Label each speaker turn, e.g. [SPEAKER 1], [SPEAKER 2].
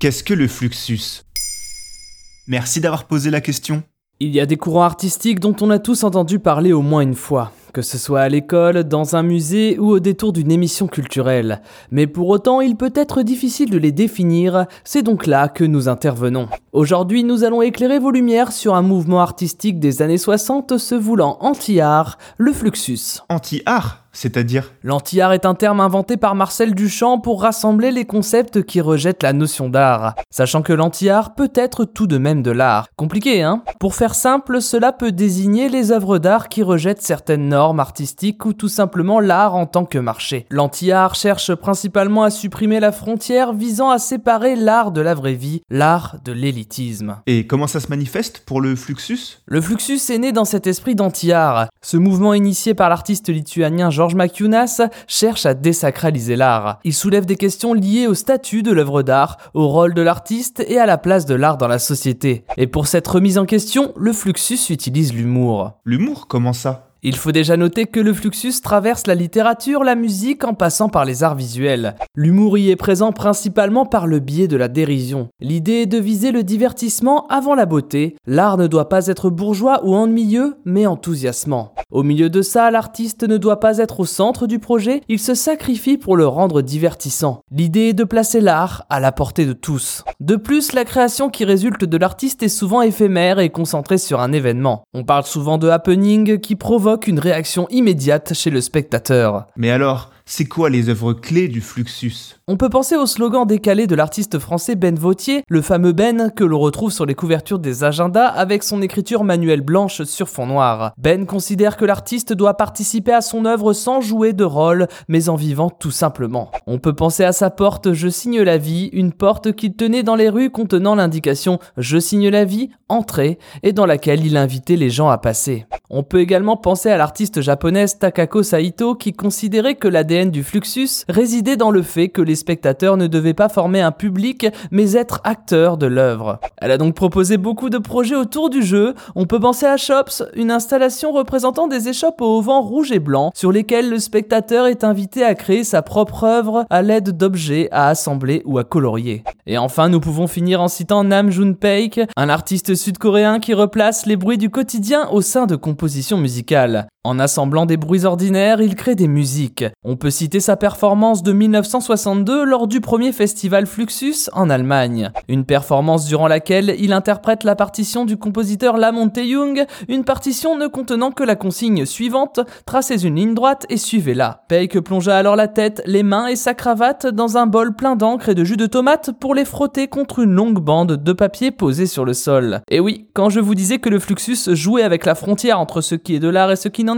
[SPEAKER 1] Qu'est-ce que le fluxus? Merci d'avoir posé la question.
[SPEAKER 2] Il y a des courants artistiques dont on a tous entendu parler au moins une fois, que ce soit à l'école, dans un musée ou au détour d'une émission culturelle. Mais pour autant, il peut être difficile de les définir, c'est donc là que nous intervenons. Aujourd'hui, nous allons éclairer vos lumières sur un mouvement artistique des années 60 se voulant anti-art, le fluxus.
[SPEAKER 1] Anti-art? C'est-à-dire
[SPEAKER 2] L'anti-art est un terme inventé par Marcel Duchamp pour rassembler les concepts qui rejettent la notion d'art. Sachant que l'anti-art peut être tout de même de l'art. Compliqué, hein? Pour faire simple, cela peut désigner les œuvres d'art qui rejettent certaines normes artistiques ou tout simplement l'art en tant que marché. L'anti-art cherche principalement à supprimer la frontière visant à séparer l'art de la vraie vie, l'art de l'élitisme.
[SPEAKER 1] Et comment ça se manifeste pour le Fluxus?
[SPEAKER 2] Le Fluxus est né dans cet esprit d'anti-art. Ce mouvement initié par l'artiste lituanien Georges Maciunas cherche à désacraliser l'art. Il soulève des questions liées au statut de l'œuvre d'art, au rôle de l'artiste et à la place de l'art dans la société. Et pour cette remise en question, le Fluxus utilise l'humour.
[SPEAKER 1] L'humour, comment ça?
[SPEAKER 2] Il faut déjà noter que le Fluxus traverse la littérature, la musique en passant par les arts visuels. L'humour y est présent principalement par le biais de la dérision. L'idée est de viser le divertissement avant la beauté. L'art ne doit pas être bourgeois ou ennuyeux, mais enthousiasmant. Au milieu de ça, l'artiste ne doit pas être au centre du projet, il se sacrifie pour le rendre divertissant. L'idée est de placer l'art à la portée de tous. De plus, la création qui résulte de l'artiste est souvent éphémère et concentrée sur un événement. On parle souvent de happening qui provoque une réaction immédiate chez le spectateur.
[SPEAKER 1] Mais alors, c'est quoi les œuvres clés du Fluxus?
[SPEAKER 2] On peut penser au slogan décalé de l'artiste français Ben Vautier, le fameux Ben que l'on retrouve sur les couvertures des agendas avec son écriture manuelle blanche sur fond noir. Ben considère que l'artiste doit participer à son œuvre sans jouer de rôle, mais en vivant tout simplement. On peut penser à sa porte Je signe la vie, une porte qu'il tenait dans les rues contenant l'indication Je signe la vie, entrez, et dans laquelle il invitait les gens à passer. On peut également penser à l'artiste japonaise Takako Saito qui considérait que l'ADN du Fluxus résidait dans le fait que les spectateurs ne devaient pas former un public, mais être acteurs de l'œuvre. Elle a donc proposé beaucoup de projets autour du jeu. On peut penser à Shops, une installation représentant des échoppes au vent rouge et blanc, sur lesquelles le spectateur est invité à créer sa propre œuvre à l'aide d'objets à assembler ou à colorier. Et enfin, nous pouvon finir en citant Nam June Paik, un artiste sud-coréen qui replace les bruits du quotidien au sein de compositions musicales. En assemblant des bruits ordinaires, il crée des musiques. On peut citer sa performance de 1962 lors du premier festival Fluxus en Allemagne. Une performance durant laquelle il interprète la partition du compositeur Lamont Young, une partition ne contenant que la consigne suivante, tracez une ligne droite et suivez-la. Peik plongea alors la tête, les mains et sa cravate dans un bol plein d'encre et de jus de tomate pour les frotter contre une longue bande de papier posée sur le sol. Et oui, quand je vous disais que le Fluxus jouait avec la frontière entre ce qui est de l'art et ce qui n'en